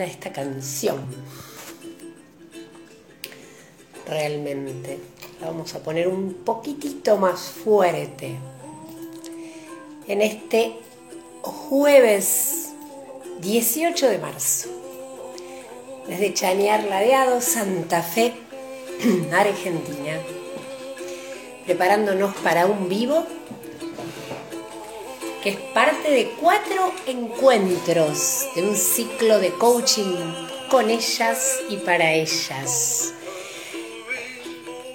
esta canción. Realmente. La vamos a poner un poquitito más fuerte. En este jueves 18 de marzo. Desde Chañar Ladeado, Santa Fe, Argentina. Preparándonos para un vivo que es parte de cuatro encuentros de un ciclo de coaching con ellas y para ellas.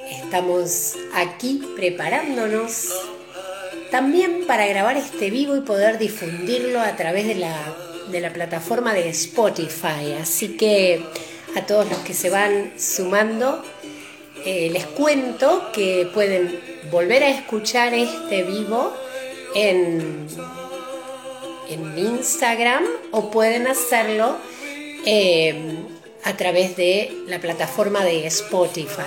Estamos aquí preparándonos también para grabar este vivo y poder difundirlo a través de la, plataforma de Spotify. Así que a todos los que se van sumando, eh, les cuento que pueden volver a escuchar este vivo en, Instagram o pueden hacerlo eh, a través de la plataforma de Spotify,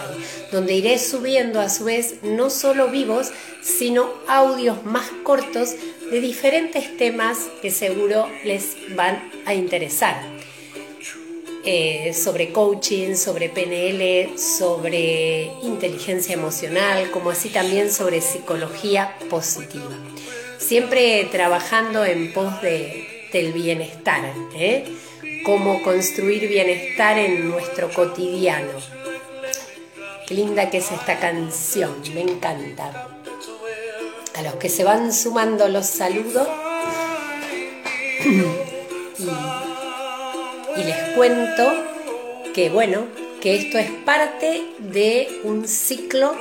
donde iré subiendo a su vez no solo vivos, sino audios más cortos de diferentes temas que seguro les van a interesar. Eh, sobre coaching, sobre PNL, sobre inteligencia emocional, como así también sobre psicología positiva siempre trabajando en pos de, del bienestar, ¿eh? cómo construir bienestar en nuestro cotidiano. Qué linda que es esta canción, me encanta. A los que se van sumando los saludos y, y les cuento que bueno, que esto es parte de un ciclo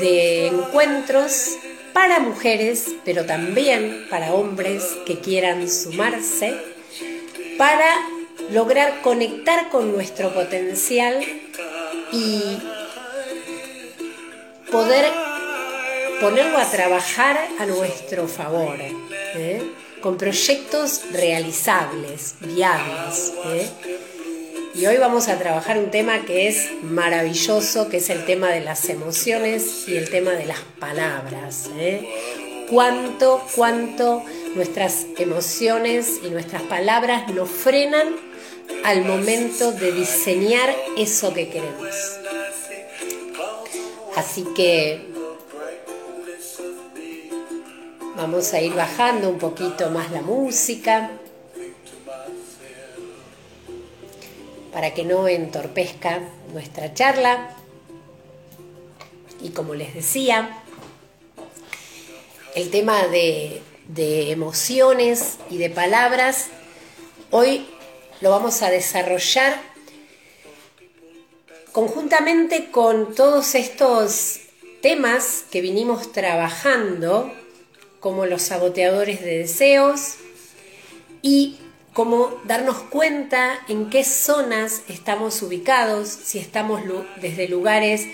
de encuentros para mujeres, pero también para hombres que quieran sumarse, para lograr conectar con nuestro potencial y poder ponerlo a trabajar a nuestro favor, ¿eh? con proyectos realizables, viables. ¿eh? Y hoy vamos a trabajar un tema que es maravilloso, que es el tema de las emociones y el tema de las palabras. ¿eh? Cuánto, cuánto nuestras emociones y nuestras palabras nos frenan al momento de diseñar eso que queremos. Así que vamos a ir bajando un poquito más la música. Para que no entorpezca nuestra charla. Y como les decía, el tema de, emociones y de palabras, hoy lo vamos a desarrollar conjuntamente con todos estos temas que vinimos trabajando, como los saboteadores de deseos y como darnos cuenta en qué zonas estamos ubicados, si estamos desde lugares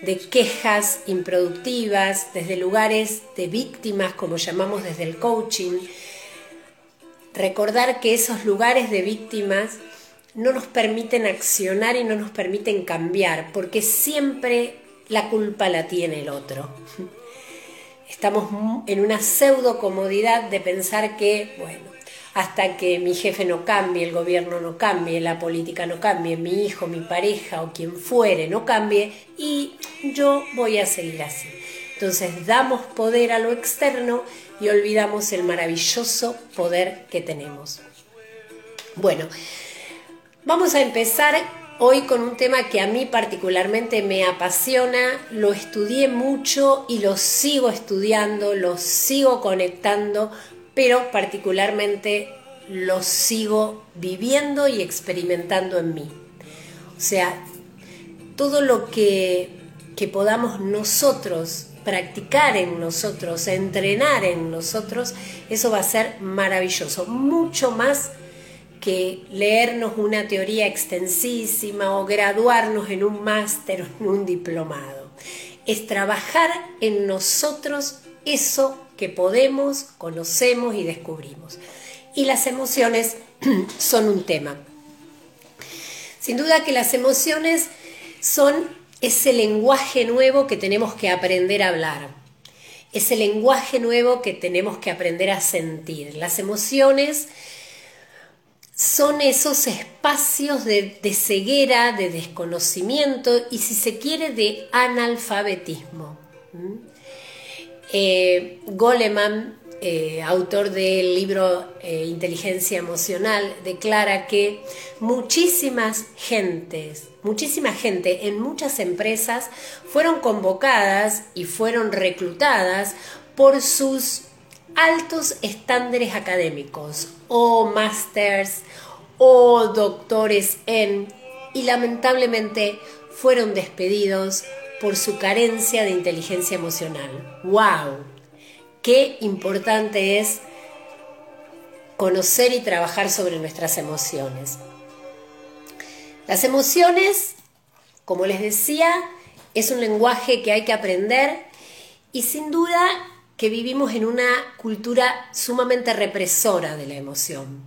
de quejas improductivas, desde lugares de víctimas, como llamamos desde el coaching. Recordar que esos lugares de víctimas no nos permiten accionar y no nos permiten cambiar, porque siempre la culpa la tiene el otro. Estamos en una pseudo comodidad de pensar que, bueno, hasta que mi jefe no cambie, el gobierno no cambie, la política no cambie, mi hijo, mi pareja o quien fuere no cambie y yo voy a seguir así. Entonces damos poder a lo externo y olvidamos el maravilloso poder que tenemos. Bueno, vamos a empezar hoy con un tema que a mí particularmente me apasiona, lo estudié mucho y lo sigo estudiando, lo sigo conectando pero particularmente lo sigo viviendo y experimentando en mí. O sea, todo lo que, que podamos nosotros practicar en nosotros, entrenar en nosotros, eso va a ser maravilloso, mucho más que leernos una teoría extensísima o graduarnos en un máster o en un diplomado. Es trabajar en nosotros eso que podemos, conocemos y descubrimos. Y las emociones son un tema. Sin duda que las emociones son ese lenguaje nuevo que tenemos que aprender a hablar, ese lenguaje nuevo que tenemos que aprender a sentir. Las emociones son esos espacios de, ceguera, de desconocimiento y si se quiere de analfabetismo. Eh, Goleman, eh, autor del libro eh, Inteligencia Emocional, declara que muchísimas gentes, muchísima gente en muchas empresas fueron convocadas y fueron reclutadas por sus altos estándares académicos o másters o doctores en y lamentablemente fueron despedidos por su carencia de inteligencia emocional. ¡Wow! Qué importante es conocer y trabajar sobre nuestras emociones. Las emociones, como les decía, es un lenguaje que hay que aprender y sin duda que vivimos en una cultura sumamente represora de la emoción.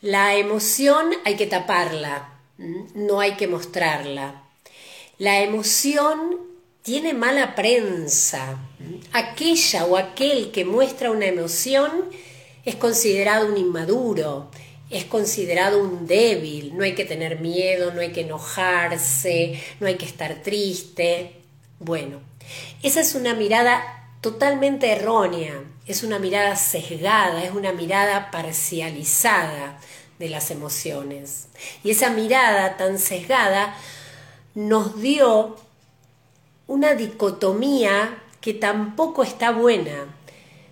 La emoción hay que taparla, no hay que mostrarla. La emoción tiene mala prensa. Aquella o aquel que muestra una emoción es considerado un inmaduro, es considerado un débil, no hay que tener miedo, no hay que enojarse, no hay que estar triste. Bueno, esa es una mirada totalmente errónea, es una mirada sesgada, es una mirada parcializada de las emociones. Y esa mirada tan sesgada nos dio una dicotomía que tampoco está buena.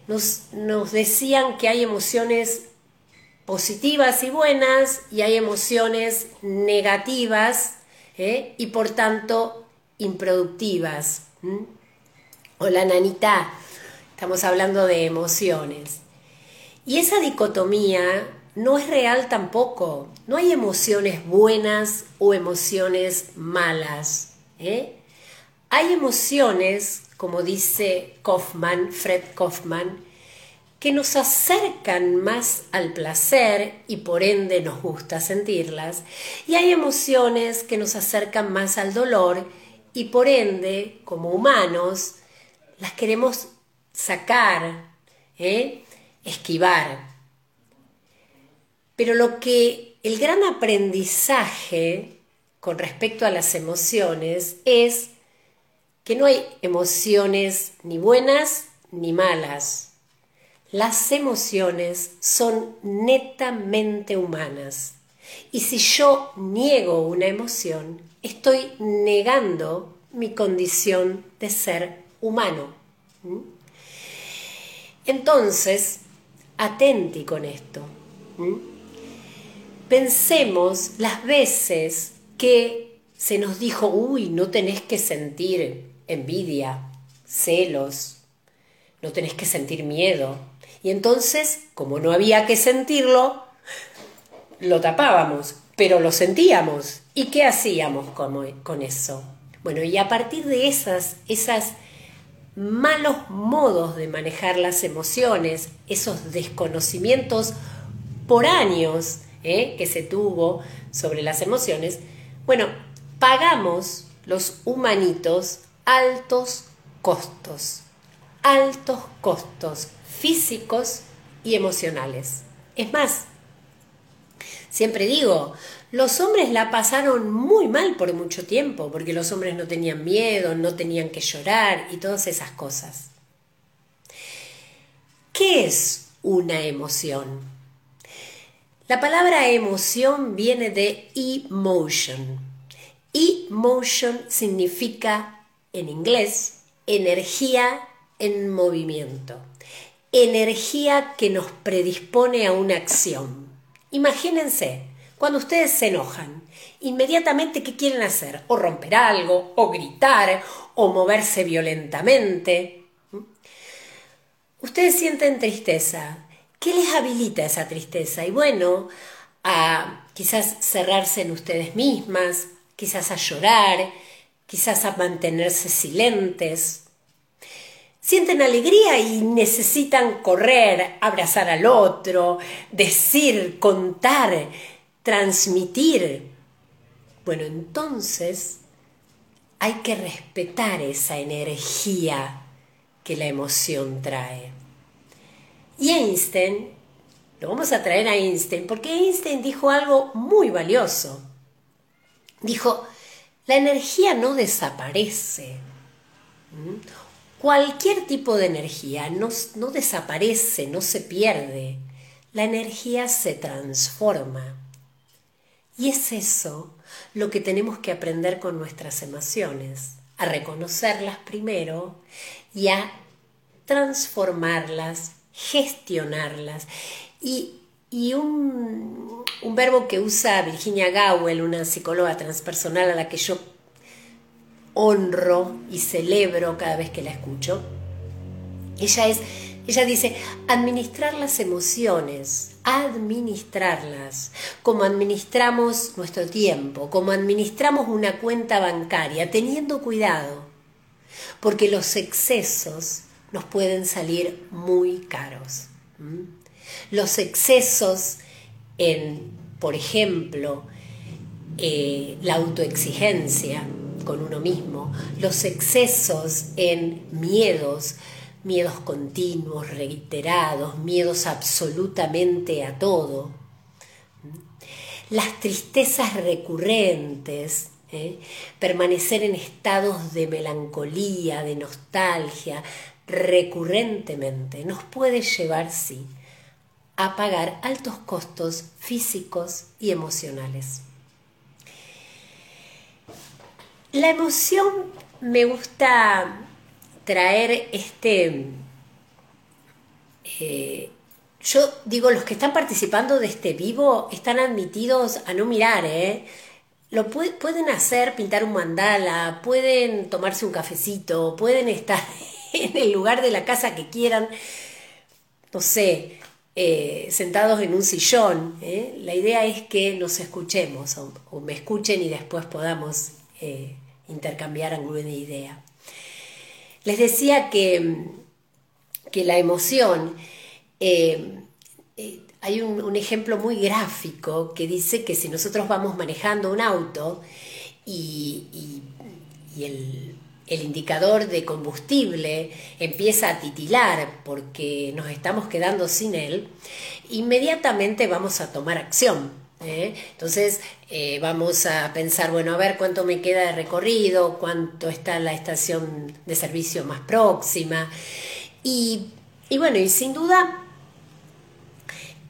Nos, nos decían que hay emociones positivas y buenas y hay emociones negativas ¿eh? y por tanto improductivas la nanita, estamos hablando de emociones. Y esa dicotomía no es real tampoco. No hay emociones buenas o emociones malas. ¿eh? Hay emociones, como dice Kaufman, Fred Kaufman, que nos acercan más al placer y por ende nos gusta sentirlas. Y hay emociones que nos acercan más al dolor y por ende, como humanos, las queremos sacar, ¿eh? esquivar. Pero lo que el gran aprendizaje con respecto a las emociones es que no hay emociones ni buenas ni malas. Las emociones son netamente humanas. Y si yo niego una emoción, estoy negando mi condición de ser humano. ¿Mm? Entonces, atenti con esto. ¿Mm? Pensemos las veces que se nos dijo, uy, no tenés que sentir envidia, celos, no tenés que sentir miedo. Y entonces, como no había que sentirlo, lo tapábamos, pero lo sentíamos. ¿Y qué hacíamos con, eso? Bueno, y a partir de esas, esas malos modos de manejar las emociones, esos desconocimientos por años ¿eh? que se tuvo sobre las emociones, bueno, pagamos los humanitos altos costos, altos costos físicos y emocionales. Es más, siempre digo, los hombres la pasaron muy mal por mucho tiempo, porque los hombres no tenían miedo, no tenían que llorar y todas esas cosas. ¿Qué es una emoción? La palabra emoción viene de emotion. Emotion significa en inglés energía en movimiento, energía que nos predispone a una acción. Imagínense, cuando ustedes se enojan, inmediatamente ¿qué quieren hacer? O romper algo, o gritar, o moverse violentamente. Ustedes sienten tristeza. ¿Qué les habilita esa tristeza? Y bueno, a quizás cerrarse en ustedes mismas, quizás a llorar, quizás a mantenerse silentes. Sienten alegría y necesitan correr, abrazar al otro, decir, contar, transmitir. Bueno, entonces hay que respetar esa energía que la emoción trae. Y Einstein lo vamos a traer a Einstein, porque Einstein dijo algo muy valioso. Dijo, la energía no desaparece. Cualquier tipo de energía no, no desaparece, no se pierde. La energía se transforma. Y es eso lo que tenemos que aprender con nuestras emociones, a reconocerlas primero y a transformarlas, gestionarlas. Y, un, un, verbo que usa Virginia Gowell, una psicóloga transpersonal a la que yo honro y celebro cada vez que la escucho, ella es ella dice, administrar las emociones, administrarlas, como administramos nuestro tiempo, como administramos una cuenta bancaria, teniendo cuidado, porque los excesos nos pueden salir muy caros. Los excesos en, por ejemplo, eh, la autoexigencia con uno mismo, los excesos en miedos, miedos continuos, reiterados, miedos absolutamente a todo. Las tristezas recurrentes, ¿eh? permanecer en estados de melancolía, de nostalgia, recurrentemente, nos puede llevar, sí, a pagar altos costos físicos y emocionales. La emoción me gusta traer este... Eh, yo digo, los que están participando de este vivo están admitidos a no mirar, ¿eh? Lo pueden hacer, pintar un mandala, pueden tomarse un cafecito, pueden estar en el lugar de la casa que quieran, no sé, eh, sentados en un sillón. ¿eh? La idea es que nos escuchemos o, me escuchen y después podamos intercambiar alguna idea. Les decía que, que la emoción, eh, eh, hay un, ejemplo muy gráfico que dice que si nosotros vamos manejando un auto y, el, el indicador de combustible empieza a titilar porque nos estamos quedando sin él, inmediatamente vamos a tomar acción ¿eh? Entonces eh, vamos a pensar, bueno, a ver cuánto me queda de recorrido, cuánto está la estación de servicio más próxima. Y, bueno, y sin duda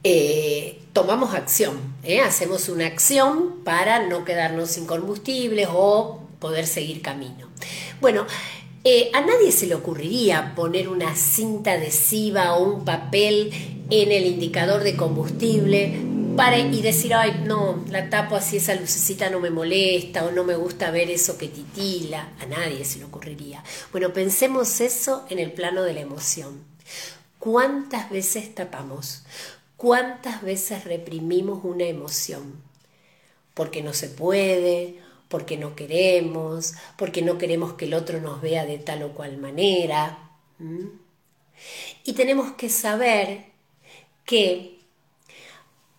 eh, tomamos acción, hacemos una acción para no quedarnos sin combustible o poder seguir camino. Bueno, a nadie se le ocurriría poner una cinta adhesiva o un papel en el indicador de combustible y decir, ay, no, la tapo así, esa lucecita no me molesta o no me gusta ver eso que titila. A nadie se le ocurriría. Bueno, pensemos eso en el plano de la emoción. ¿Cuántas veces tapamos? ¿Cuántas veces reprimimos una emoción? Porque no se puede, porque no queremos, porque no queremos que el otro nos vea de tal o cual manera. Y tenemos que saber que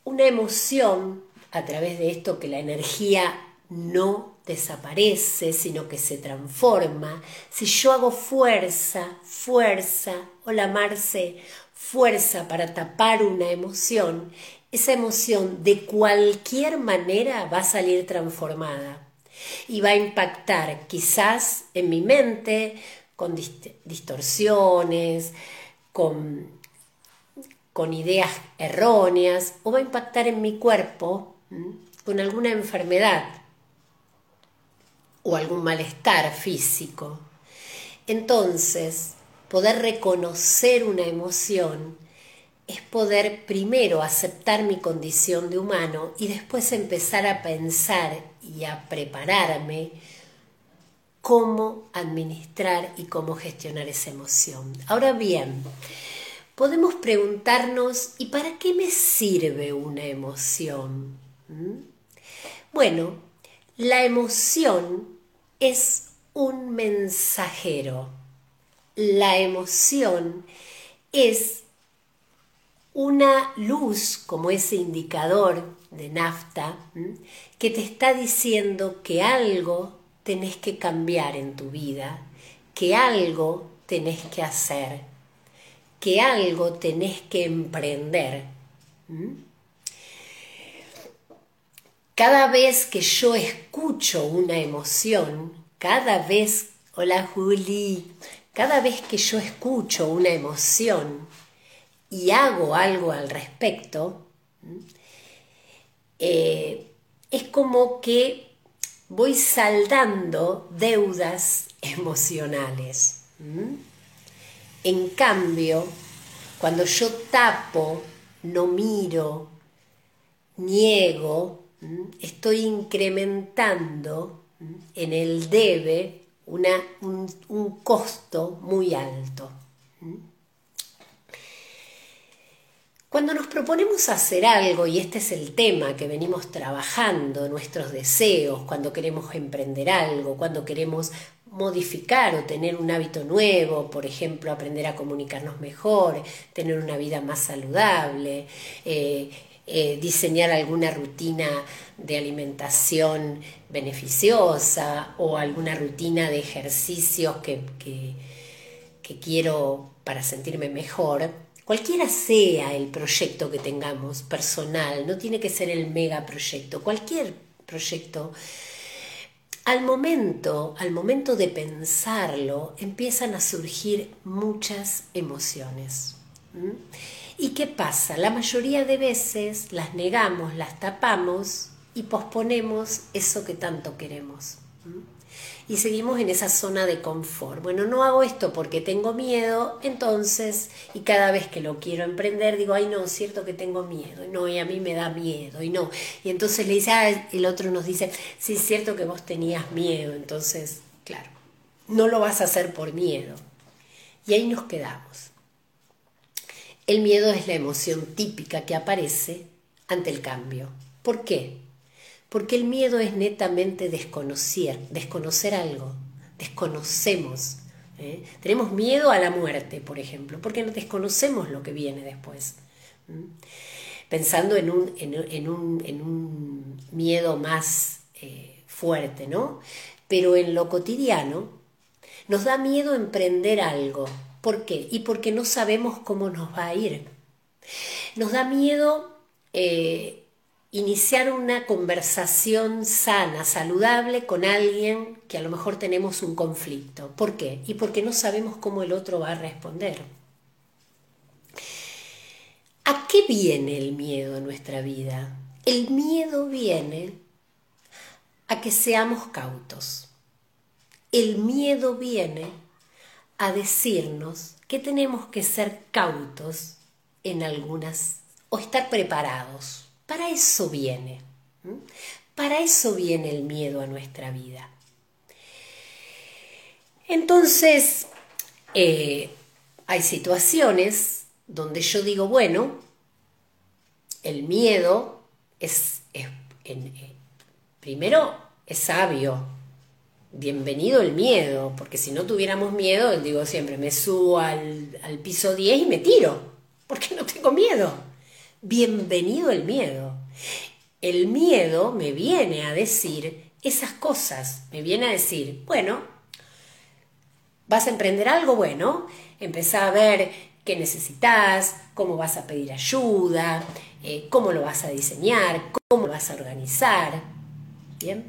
una emoción a través de esto que la energía no desaparece, sino que se transforma. Si yo hago fuerza, fuerza, la Marce, fuerza para tapar una emoción, esa emoción de cualquier manera va a salir transformada y va a impactar quizás en mi mente con distorsiones, con con ideas erróneas o va a impactar en mi cuerpo con alguna enfermedad o algún malestar físico. Entonces, poder reconocer una emoción es poder primero aceptar mi condición de humano y después empezar a pensar y a prepararme cómo administrar y cómo gestionar esa emoción. Ahora bien, podemos preguntarnos, ¿y para qué me sirve una emoción? ¿Mm? Bueno, la emoción es un mensajero. La emoción es una luz como ese indicador de nafta que te está diciendo que algo tenés que cambiar en tu vida, que algo tenés que hacer que algo tenés que emprender. Cada vez que yo escucho una emoción, cada vez, hola Juli, cada vez que yo escucho una emoción y hago algo al respecto, eh, es como que voy saldando deudas emocionales. En cambio, cuando yo tapo, no miro, niego, estoy incrementando en el debe un, costo muy alto. Cuando nos proponemos hacer algo, y este es el tema que venimos trabajando, nuestros deseos, cuando queremos emprender algo, cuando queremos modificar o tener un hábito nuevo, por ejemplo, aprender a comunicarnos mejor, tener una vida más saludable, eh, eh, diseñar alguna rutina de alimentación beneficiosa o alguna rutina de ejercicios que, que quiero para sentirme mejor, cualquiera sea el proyecto que tengamos personal, no tiene que ser el mega proyecto, cualquier proyecto, al momento, al momento de pensarlo, empiezan a surgir muchas emociones. ¿Y qué pasa? La mayoría de veces las negamos, las tapamos y posponemos eso que tanto queremos. Y seguimos en esa zona de confort. Bueno, no hago esto porque tengo miedo, entonces, y cada vez que lo quiero emprender, digo, ay, no, es cierto que tengo miedo, no, y a mí me da miedo, y no. Y entonces le dice, ah, el otro nos dice, sí, es cierto que vos tenías miedo, entonces, claro, no lo vas a hacer por miedo. Y ahí nos quedamos. El miedo es la emoción típica que aparece ante el cambio. ¿Por qué? Porque el miedo es netamente desconocer, desconocer algo. Desconocemos. ¿eh? Tenemos miedo a la muerte, por ejemplo, porque no desconocemos lo que viene después. Pensando en un, en, un, miedo más eh, fuerte, ¿no? Pero en lo cotidiano nos da miedo emprender algo, ¿Por qué? Y porque no sabemos cómo nos va a ir. Nos da miedo eh, iniciar una conversación sana, saludable con alguien que a lo mejor tenemos un conflicto. ¿Por qué? Y porque no sabemos cómo el otro va a responder. ¿A qué viene el miedo en nuestra vida? El miedo viene a que seamos cautos. El miedo viene a decirnos que tenemos que ser cautos en algunas o estar preparados. Para eso viene. Para eso viene el miedo a nuestra vida. Entonces, eh, hay situaciones donde yo digo, bueno, el miedo es, eh, primero, es sabio, bienvenido el miedo, porque si no tuviéramos miedo, digo siempre, me subo al, piso 10 y me tiro, porque no tengo miedo. Bienvenido el miedo. El miedo me viene a decir esas cosas, me viene a decir, bueno, vas a emprender algo bueno, empezá a ver qué necesitas, cómo vas a pedir ayuda, eh, cómo lo vas a diseñar, cómo lo vas a organizar, ¿bien?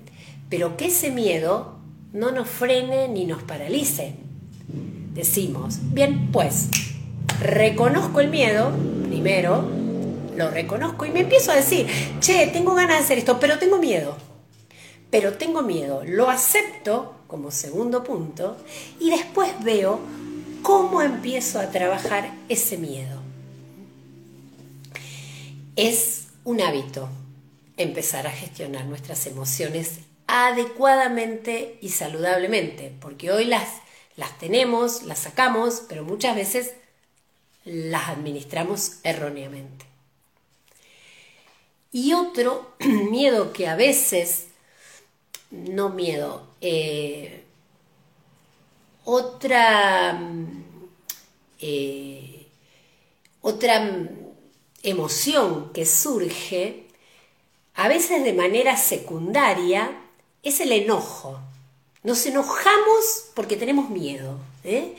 Pero que ese miedo no nos frene ni nos paralice. Decimos, bien, pues, reconozco el miedo, primero, lo reconozco y me empiezo a decir, che, tengo ganas de hacer esto, pero tengo miedo. Pero tengo miedo, lo acepto como segundo punto y después veo cómo empiezo a trabajar ese miedo. Es un hábito empezar a gestionar nuestras emociones adecuadamente y saludablemente, porque hoy las, las tenemos, las sacamos, pero muchas veces las administramos erróneamente. Y otro miedo que a veces, no miedo, eh, otra, eh, otra emoción que surge, a veces de manera secundaria, es el enojo. Nos enojamos porque tenemos miedo. ¿eh?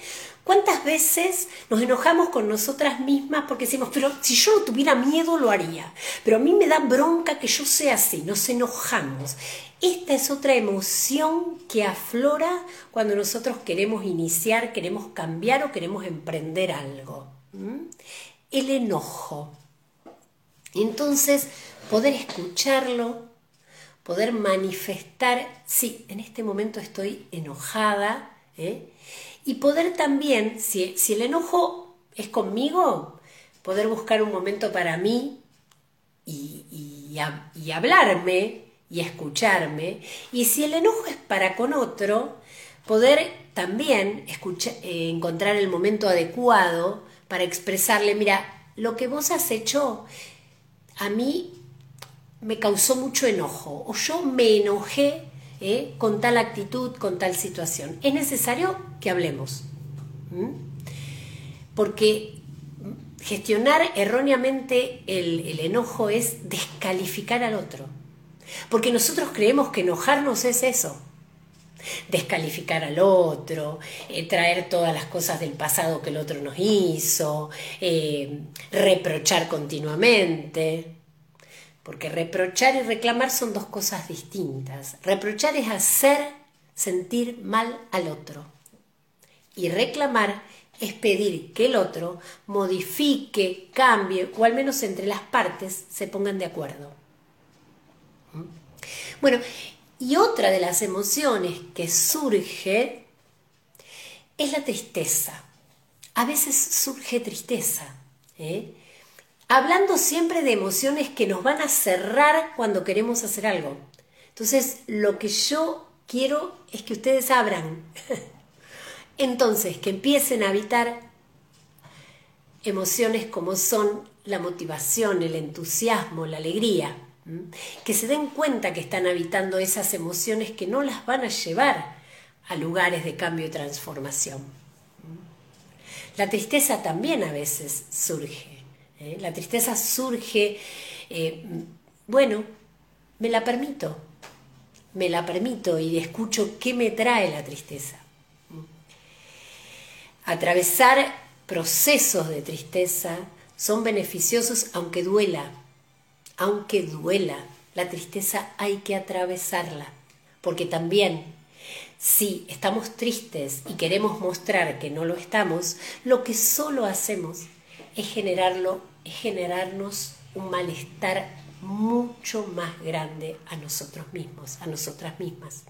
¿Cuántas veces nos enojamos con nosotras mismas porque decimos, pero si yo no tuviera miedo lo haría, pero a mí me da bronca que yo sea así, nos enojamos. Esta es otra emoción que aflora cuando nosotros queremos iniciar, queremos cambiar o queremos emprender algo. El enojo. Entonces, poder escucharlo, poder manifestar, sí, en este momento estoy enojada, ¿eh? Y poder también, si, el enojo es conmigo, poder buscar un momento para mí y, y, hablarme y escucharme, y si el enojo es para con otro, poder también eh, encontrar el momento adecuado para expresarle, mira, lo que vos has hecho a mí me causó mucho enojo o yo me enojé ¿eh? con tal actitud, con tal situación. Es necesario que hablemos. Porque gestionar erróneamente el, enojo es descalificar al otro. Porque nosotros creemos que enojarnos es eso. Descalificar al otro, eh, traer todas las cosas del pasado que el otro nos hizo, eh, reprochar continuamente. Porque reprochar y reclamar son dos cosas distintas. Reprochar es hacer sentir mal al otro. Y reclamar es pedir que el otro modifique, cambie o al menos entre las partes se pongan de acuerdo. ¿Mm? Bueno, y otra de las emociones que surge es la tristeza. A veces surge tristeza. ¿eh? Hablando siempre de emociones que nos van a cerrar cuando queremos hacer algo. Entonces, lo que yo quiero es que ustedes abran. Entonces, que empiecen a habitar emociones como son la motivación, el entusiasmo, la alegría. Que se den cuenta que están habitando esas emociones que no las van a llevar a lugares de cambio y transformación. La tristeza también a veces surge ¿eh? La tristeza surge, eh, bueno, me la permito, me la permito y escucho qué me trae la tristeza. Atravesar procesos de tristeza son beneficiosos aunque duela, aunque duela. La tristeza hay que atravesarla, porque también si estamos tristes y queremos mostrar que no lo estamos, lo que solo hacemos es generarlo es generarnos un malestar mucho más grande a nosotros mismos, a nosotras mismas.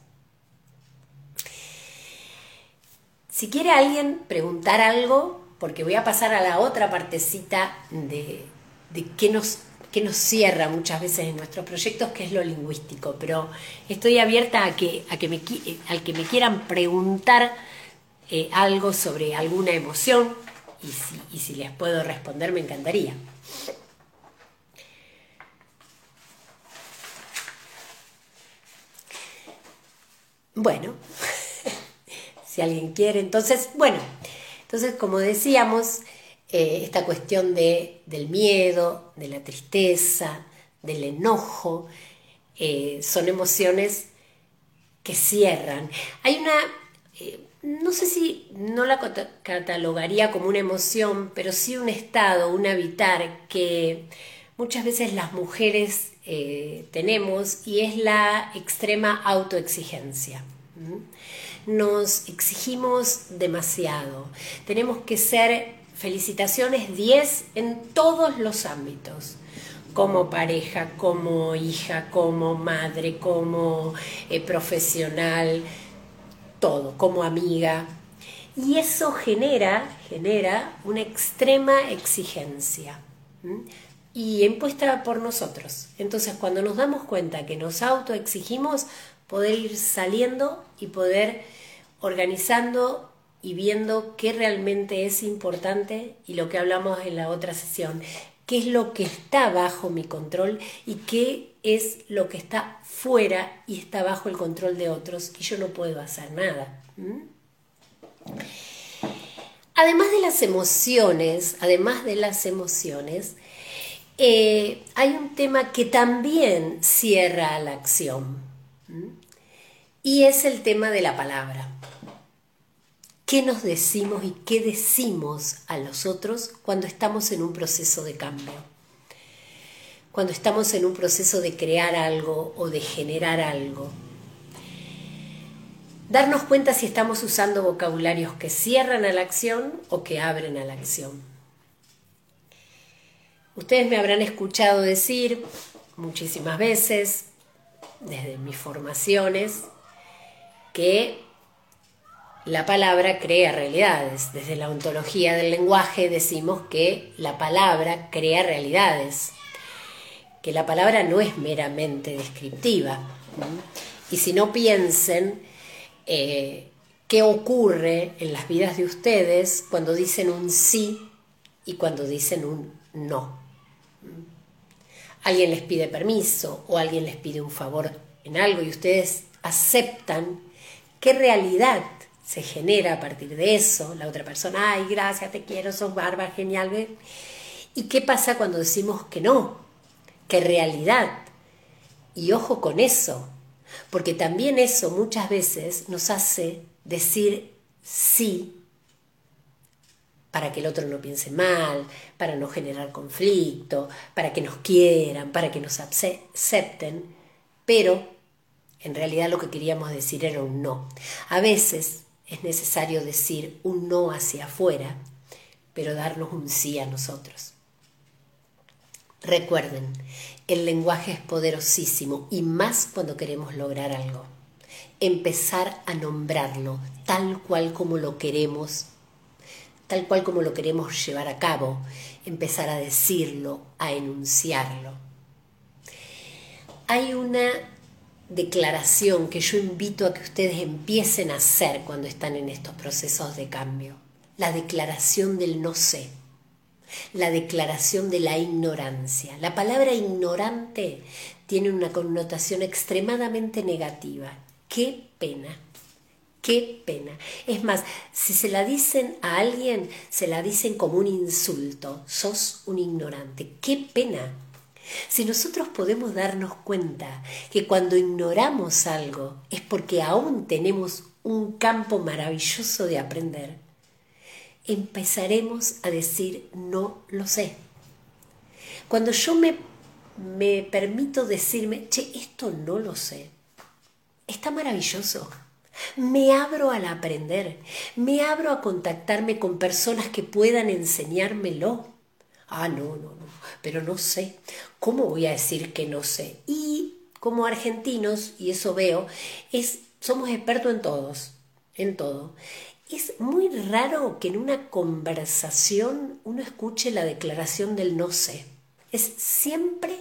Si quiere alguien preguntar algo, porque voy a pasar a la otra partecita de, de qué, nos, nos cierra muchas veces en nuestros proyectos, que es lo lingüístico, pero estoy abierta a que, a que me, al que me quieran preguntar eh, algo sobre alguna emoción, y si, les puedo responder me encantaría. Bueno, si alguien quiere, entonces, bueno, entonces como decíamos, eh, esta cuestión de, del miedo, de la tristeza, del enojo, eh, son emociones que cierran. Hay una, no sé si no la catalogaría como una emoción, pero sí un estado, un habitar que muchas veces las mujeres eh, tenemos y es la extrema autoexigencia. Nos exigimos demasiado. Tenemos que ser felicitaciones 10 en todos los ámbitos como pareja, como hija, como madre, como eh, profesional, todo, como amiga. Y eso genera, genera una extrema exigencia. Y impuesta por nosotros. Entonces, cuando nos damos cuenta que nos autoexigimos, poder ir saliendo y poder organizando y viendo qué realmente es importante y lo que hablamos en la otra sesión, qué es lo que está bajo mi control y qué es lo que está fuera y está bajo el control de otros y yo no puedo hacer nada. Además de las emociones, además de las emociones, eh, hay un tema que también cierra la acción y es el tema de la palabra. Qué nos decimos y qué decimos a los otros cuando estamos en un proceso de cambio. Cuando estamos en un proceso de crear algo o de generar algo. Darnos cuenta si estamos usando vocabularios que cierran a la acción o que abren a la acción. Ustedes me habrán escuchado decir muchísimas veces, desde mis formaciones, que la palabra crea realidades. Desde la ontología del lenguaje decimos que la palabra crea realidades, que la palabra no es meramente descriptiva. Y si no piensen eh, qué ocurre en las vidas de ustedes cuando dicen un sí y cuando dicen un no. Alguien les pide permiso o alguien les pide un favor en algo y ustedes aceptan qué realidad se genera a partir de eso, la otra persona, ay, gracias, te quiero, sos bárbara, genial. ¿Y qué pasa cuando decimos que no? ¿Qué realidad? Y ojo con eso, porque también eso muchas veces nos hace decir sí para que el otro no piense mal, para no generar conflicto, para que nos quieran, para que nos acepten, pero en realidad lo que queríamos decir era un no. A veces es necesario decir un no hacia afuera, pero darnos un sí a nosotros. Recuerden, el lenguaje es poderosísimo y más cuando queremos lograr algo. Empezar a nombrarlo tal cual como lo queremos, tal cual como lo queremos llevar a cabo, empezar a decirlo, a enunciarlo. Hay una declaración que yo invito a que ustedes empiecen a hacer cuando están en estos procesos de cambio. La declaración del no sé. La declaración de la ignorancia. La palabra ignorante tiene una connotación extremadamente negativa. Qué pena. Qué pena. Es más, si se la dicen a alguien, se la dicen como un insulto. Sos un ignorante. Qué pena si nosotros podemos darnos cuenta que cuando ignoramos algo es porque aún tenemos un campo maravilloso de aprender, empezaremos a decir no lo sé. Cuando yo me, me permito decirme, che, esto no lo sé, está maravilloso. Me abro al aprender, me abro a contactarme con personas que puedan enseñármelo. Ah, no, no, pero no sé. ¿Cómo voy a decir que no sé? Y como argentinos, y eso veo, es, somos expertos en todos, en todo. Es muy raro que en una conversación uno escuche la declaración del no sé. Es siempre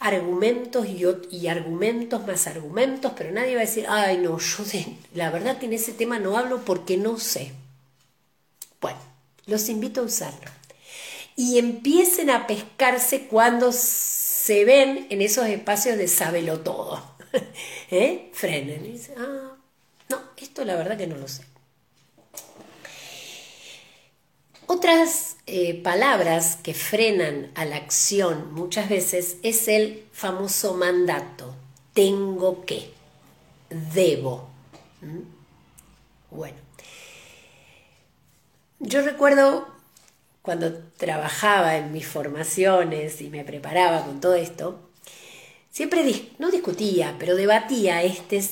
argumentos y, y, argumentos más argumentos, pero nadie va a decir, ay no, yo la verdad que en ese tema no hablo porque no sé. Bueno, los invito a usarlo y empiecen a pescarse cuando se ven en esos espacios de sábelo todo. ¿Eh? Frenen y dicen, ah, no, esto la verdad que no lo sé. Otras eh, palabras que frenan a la acción muchas veces es el famoso mandato. Tengo que, debo. ¿Mm? Bueno, yo recuerdo cuando trabajaba en mis formaciones y me preparaba con todo esto, siempre no discutía, pero debatía este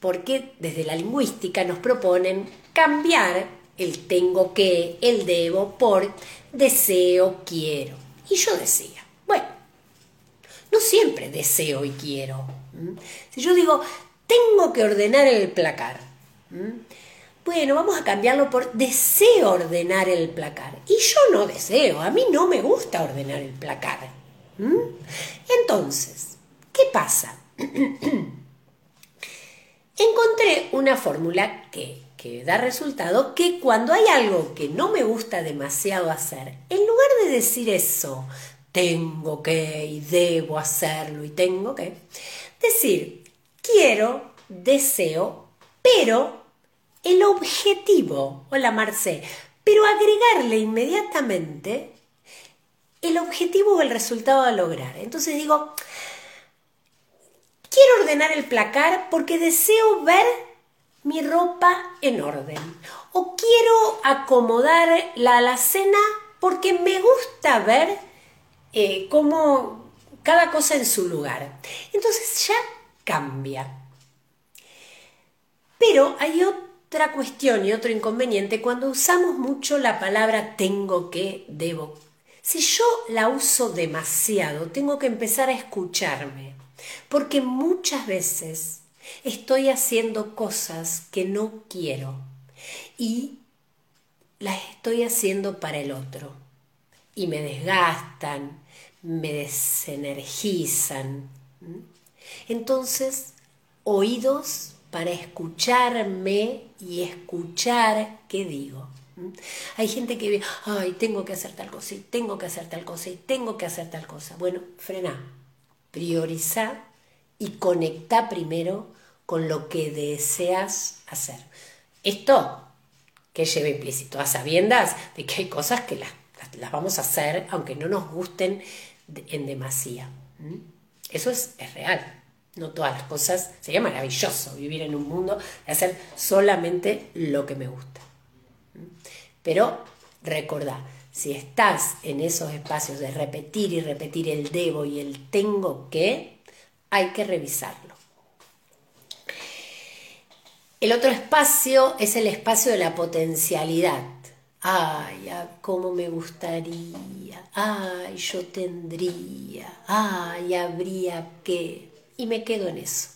porque desde la lingüística nos proponen cambiar el tengo que, el debo por deseo, quiero. Y yo decía, bueno, no siempre deseo y quiero. Si yo digo, tengo que ordenar el placar, bueno, vamos a cambiarlo por deseo ordenar el placar. Y yo no deseo, a mí no me gusta ordenar el placar. ¿Mm? Entonces, ¿qué pasa? Encontré una fórmula que, que da resultado que cuando hay algo que no me gusta demasiado hacer, en lugar de decir eso, tengo que y debo hacerlo y tengo que, decir, quiero, deseo, pero el objetivo, hola Marce, pero agregarle inmediatamente el objetivo o el resultado a lograr. Entonces digo, quiero ordenar el placar porque deseo ver mi ropa en orden. O quiero acomodar la alacena porque me gusta ver eh, cómo cada cosa en su lugar. Entonces ya cambia. Pero hay otra cuestión y otro inconveniente cuando usamos mucho la palabra tengo que, debo. Si yo la uso demasiado, tengo que empezar a escucharme, porque muchas veces estoy haciendo cosas que no quiero y las estoy haciendo para el otro y me desgastan, me desenergizan. Entonces, oídos para escucharme y escuchar qué digo. Hay gente que ve, ay, tengo que hacer tal cosa y tengo que hacer tal cosa y tengo que hacer tal cosa. Bueno, frena, prioriza y conecta primero con lo que deseas hacer. Esto que lleva implícito a sabiendas de que hay cosas que las, las vamos a hacer aunque no nos gusten en demasía. Eso es, es real. No todas las cosas. Sería maravilloso vivir en un mundo de hacer solamente lo que me gusta. Pero recordá, si estás en esos espacios de repetir y repetir el debo y el tengo que, hay que revisarlo. El otro espacio es el espacio de la potencialidad. Ay, cómo me gustaría. Ay, yo tendría. Ay, habría que. Y me quedo en eso.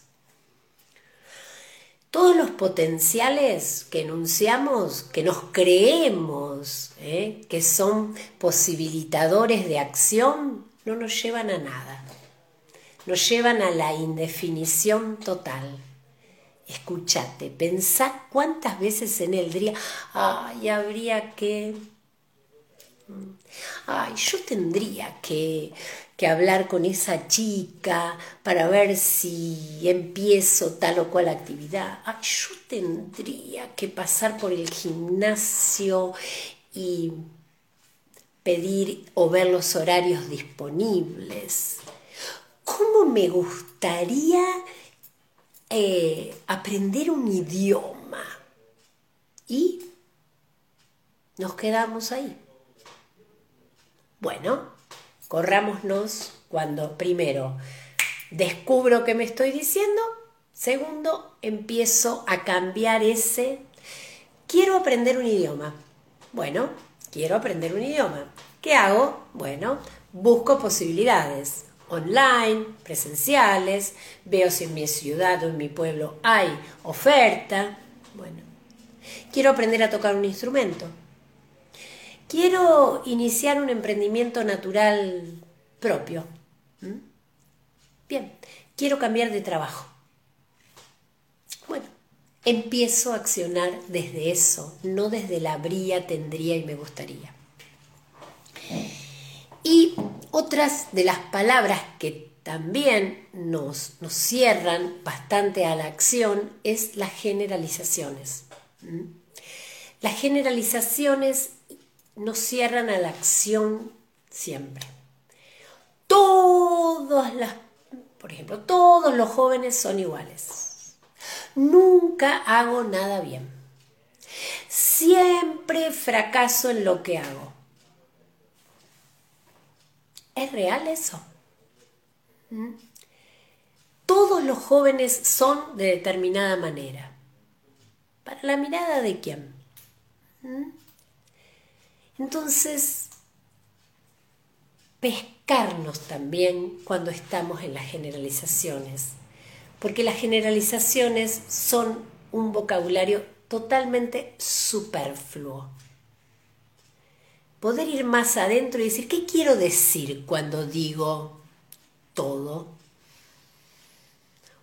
Todos los potenciales que enunciamos, que nos creemos, ¿eh? que son posibilitadores de acción, no nos llevan a nada. Nos llevan a la indefinición total escúchate, pensá cuántas veces en el día, ay, habría que, ay, yo tendría que, que hablar con esa chica para ver si empiezo tal o cual actividad, ay, yo tendría que pasar por el gimnasio y pedir o ver los horarios disponibles. ¿Cómo me gustaría eh, aprender un idioma. Y nos quedamos ahí. Bueno, corrámonos cuando primero descubro qué me estoy diciendo, segundo empiezo a cambiar ese quiero aprender un idioma. Bueno, quiero aprender un idioma. ¿Qué hago? Bueno, busco posibilidades online, presenciales, veo si en mi ciudad o en mi pueblo hay oferta. Bueno, quiero aprender a tocar un instrumento. Quiero iniciar un emprendimiento natural propio. Bien, quiero cambiar de trabajo. Bueno, empiezo a accionar desde eso, no desde la habría, tendría y me gustaría. Y otras de las palabras que también nos, nos cierran bastante a la acción es las generalizaciones. Las generalizaciones nos cierran a la acción siempre. Todas las, por ejemplo, todos los jóvenes son iguales. Nunca hago nada bien. Siempre fracaso en lo que hago. ¿Es real eso? ¿Mm? Todos los jóvenes son de determinada manera. ¿Para la mirada de quién? ¿Mm? Entonces, pescarnos también cuando estamos en las generalizaciones, porque las generalizaciones son un vocabulario totalmente superfluo poder ir más adentro y decir, ¿qué quiero decir cuando digo todo?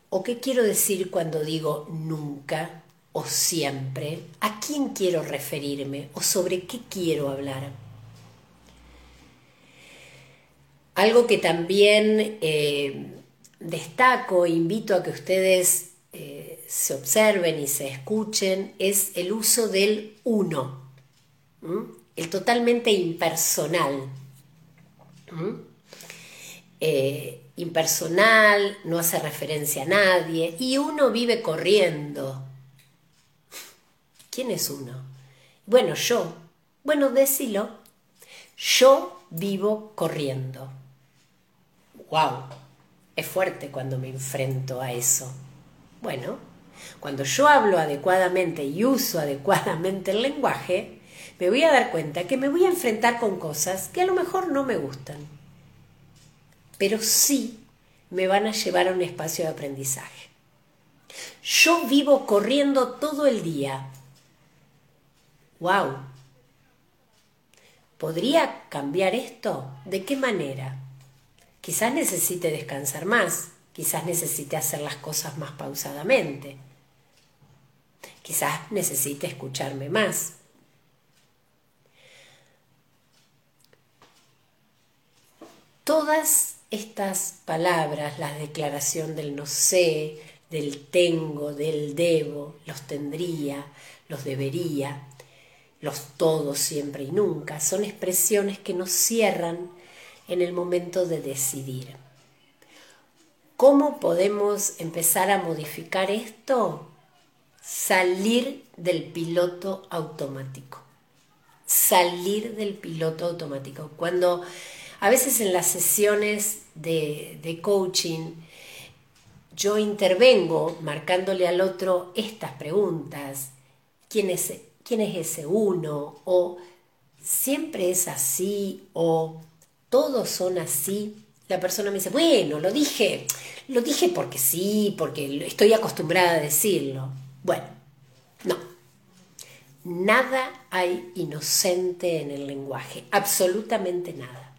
¿O qué quiero decir cuando digo nunca o siempre? ¿A quién quiero referirme o sobre qué quiero hablar? Algo que también eh, destaco e invito a que ustedes eh, se observen y se escuchen es el uso del uno el totalmente impersonal. Eh, impersonal, no hace referencia a nadie y uno vive corriendo. ¿Quién es uno? Bueno, yo. Bueno, decilo. Yo vivo corriendo. ¡Wow! Es fuerte cuando me enfrento a eso. Bueno, cuando yo hablo adecuadamente y uso adecuadamente el lenguaje, me voy a dar cuenta que me voy a enfrentar con cosas que a lo mejor no me gustan, pero sí me van a llevar a un espacio de aprendizaje. Yo vivo corriendo todo el día. ¡Wow! ¿Podría cambiar esto? ¿De qué manera? Quizás necesite descansar más, quizás necesite hacer las cosas más pausadamente, quizás necesite escucharme más. Todas estas palabras, la declaración del no sé, del tengo, del debo, los tendría, los debería, los todos siempre y nunca, son expresiones que nos cierran en el momento de decidir. ¿Cómo podemos empezar a modificar esto? Salir del piloto automático. Salir del piloto automático. Cuando a veces en las sesiones de, coaching yo intervengo marcándole al otro estas preguntas. ¿Quién es, quién es ese uno? O siempre es así o todos son así. La persona me dice, bueno, lo dije, lo dije porque sí, porque estoy acostumbrada a decirlo. Bueno, no. Nada hay inocente en el lenguaje, absolutamente nada.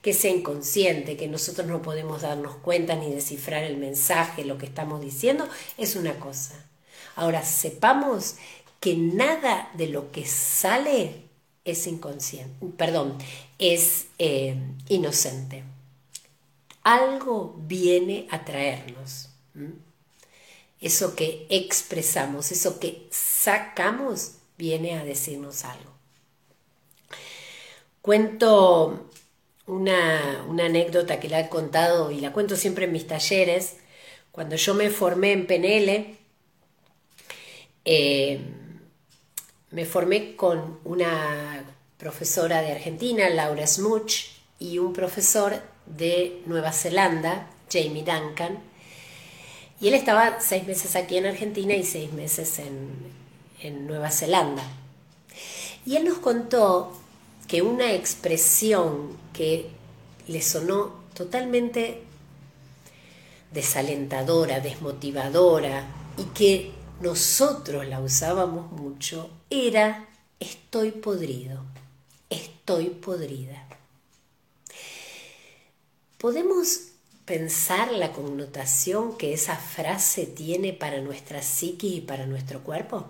Que sea inconsciente, que nosotros no podemos darnos cuenta ni descifrar el mensaje, lo que estamos diciendo, es una cosa. Ahora, sepamos que nada de lo que sale es inconsciente, perdón, es eh, inocente. Algo viene a traernos. Eso que expresamos, eso que sacamos, viene a decirnos algo. Cuento una, anécdota que la he contado y la cuento siempre en mis talleres. Cuando yo me formé en PNL, eh, me formé con una profesora de Argentina, Laura Smuch, y un profesor de Nueva Zelanda, Jamie Duncan. Y él estaba seis meses aquí en Argentina y seis meses en, en Nueva Zelanda. Y él nos contó que una expresión que le sonó totalmente desalentadora, desmotivadora y que nosotros la usábamos mucho era estoy podrido, estoy podrida. ¿Podemos pensar la connotación que esa frase tiene para nuestra psique y para nuestro cuerpo?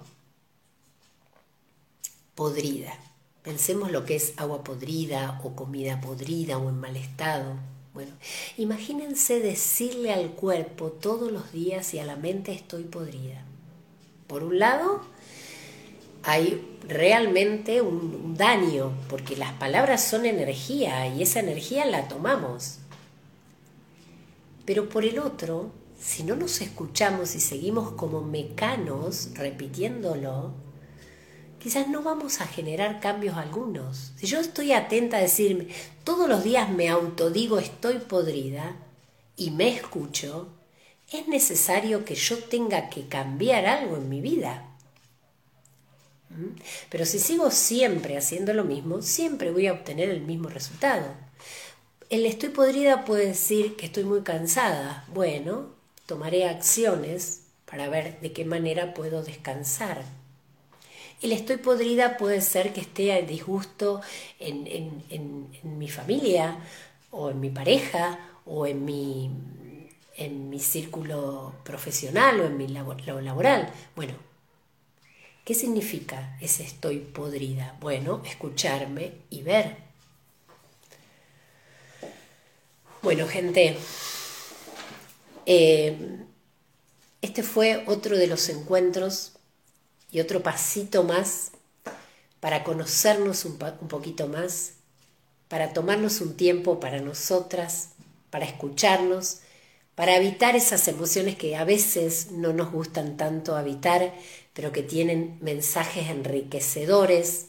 Podrida. Pensemos lo que es agua podrida o comida podrida o en mal estado. Bueno, imagínense decirle al cuerpo todos los días y a la mente estoy podrida. Por un lado, hay realmente un, daño, porque las palabras son energía y esa energía la tomamos. Pero por el otro, si no nos escuchamos y seguimos como mecanos repitiéndolo, quizás no vamos a generar cambios algunos. Si yo estoy atenta a decirme, todos los días me autodigo estoy podrida y me escucho, es necesario que yo tenga que cambiar algo en mi vida. Pero si sigo siempre haciendo lo mismo, siempre voy a obtener el mismo resultado. El estoy podrida puede decir que estoy muy cansada. Bueno, tomaré acciones para ver de qué manera puedo descansar. El estoy podrida puede ser que esté a disgusto en, en mi familia o en mi pareja o en mi en mi círculo profesional o en mi labor, laboral. Bueno, ¿qué significa ese estoy podrida? Bueno, escucharme y ver. Bueno, gente, eh, este fue otro de los encuentros y otro pasito más para conocernos un, un poquito más, para tomarnos un tiempo para nosotras, para escucharnos para evitar esas emociones que a veces no nos gustan tanto habitar, pero que tienen mensajes enriquecedores,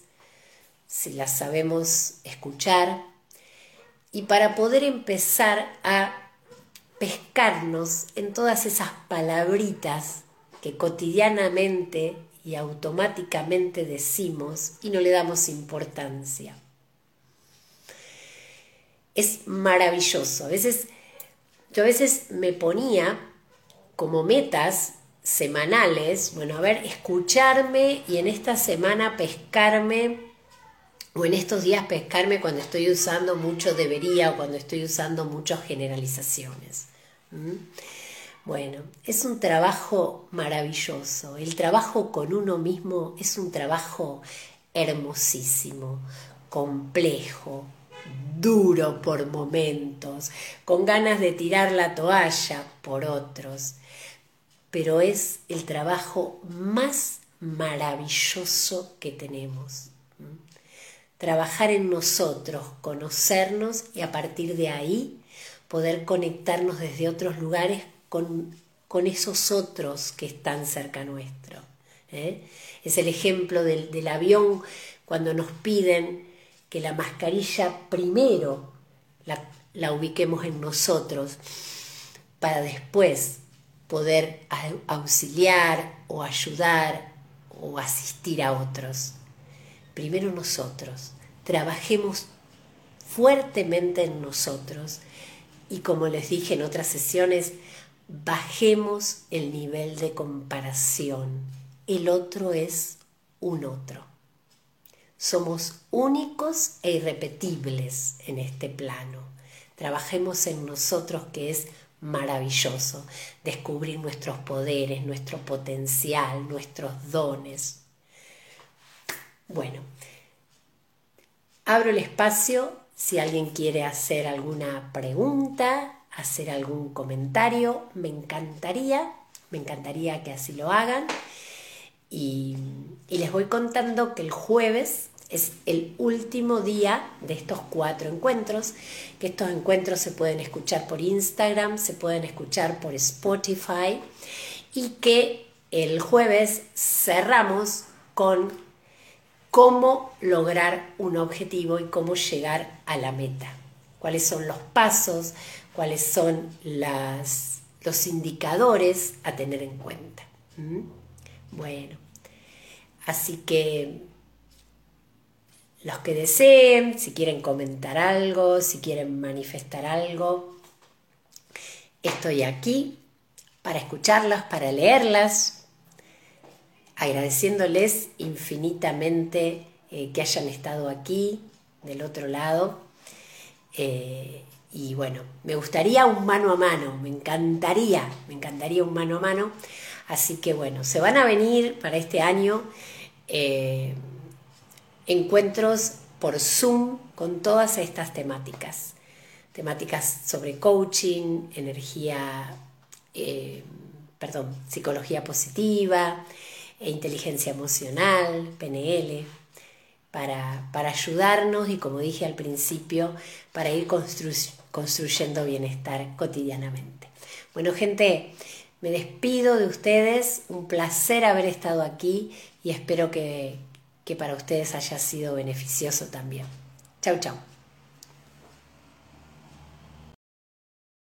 si las sabemos escuchar, y para poder empezar a pescarnos en todas esas palabritas que cotidianamente y automáticamente decimos y no le damos importancia. Es maravilloso. A veces, yo a veces me ponía como metas semanales, bueno, a ver, escucharme y en esta semana pescarme, o en estos días pescarme cuando estoy usando mucho debería o cuando estoy usando muchas generalizaciones. Bueno, es un trabajo maravilloso. El trabajo con uno mismo es un trabajo hermosísimo, complejo, duro por momentos, con ganas de tirar la toalla por otros, pero es el trabajo más maravilloso que tenemos. Trabajar en nosotros, conocernos y a partir de ahí poder conectarnos desde otros lugares con, esos otros que están cerca nuestro. ¿eh? Es el ejemplo del, del avión cuando nos piden que la mascarilla primero la, la ubiquemos en nosotros para después poder auxiliar o ayudar o asistir a otros. Primero nosotros, trabajemos fuertemente en nosotros y como les dije en otras sesiones, bajemos el nivel de comparación. El otro es un otro. Somos únicos e irrepetibles en este plano. Trabajemos en nosotros que es maravilloso. Descubrir nuestros poderes, nuestro potencial, nuestros dones. Bueno, abro el espacio si alguien quiere hacer alguna pregunta, hacer algún comentario, me encantaría, me encantaría que así lo hagan. Y, les voy contando que el jueves es el último día de estos cuatro encuentros, que estos encuentros se pueden escuchar por Instagram, se pueden escuchar por Spotify y que el jueves cerramos con cómo lograr un objetivo y cómo llegar a la meta, cuáles son los pasos, cuáles son los indicadores a tener en cuenta. ¿Mm? Bueno, así que los que deseen, si quieren comentar algo, si quieren manifestar algo, estoy aquí para escucharlas, para leerlas, agradeciéndoles infinitamente eh, que hayan estado aquí del otro lado. Eh, y bueno, me gustaría un mano a mano, me encantaría, me encantaría un mano a mano. Así que bueno, se van a venir para este año eh, encuentros por Zoom con todas estas temáticas. Temáticas sobre coaching, energía, eh, perdón, psicología positiva, e inteligencia emocional, PNL, para, para, ayudarnos y como dije al principio, para ir construyendo bienestar cotidianamente. Bueno, gente, me despido de ustedes, un placer haber estado aquí y espero que, que para ustedes haya sido beneficioso también. Chau, chau.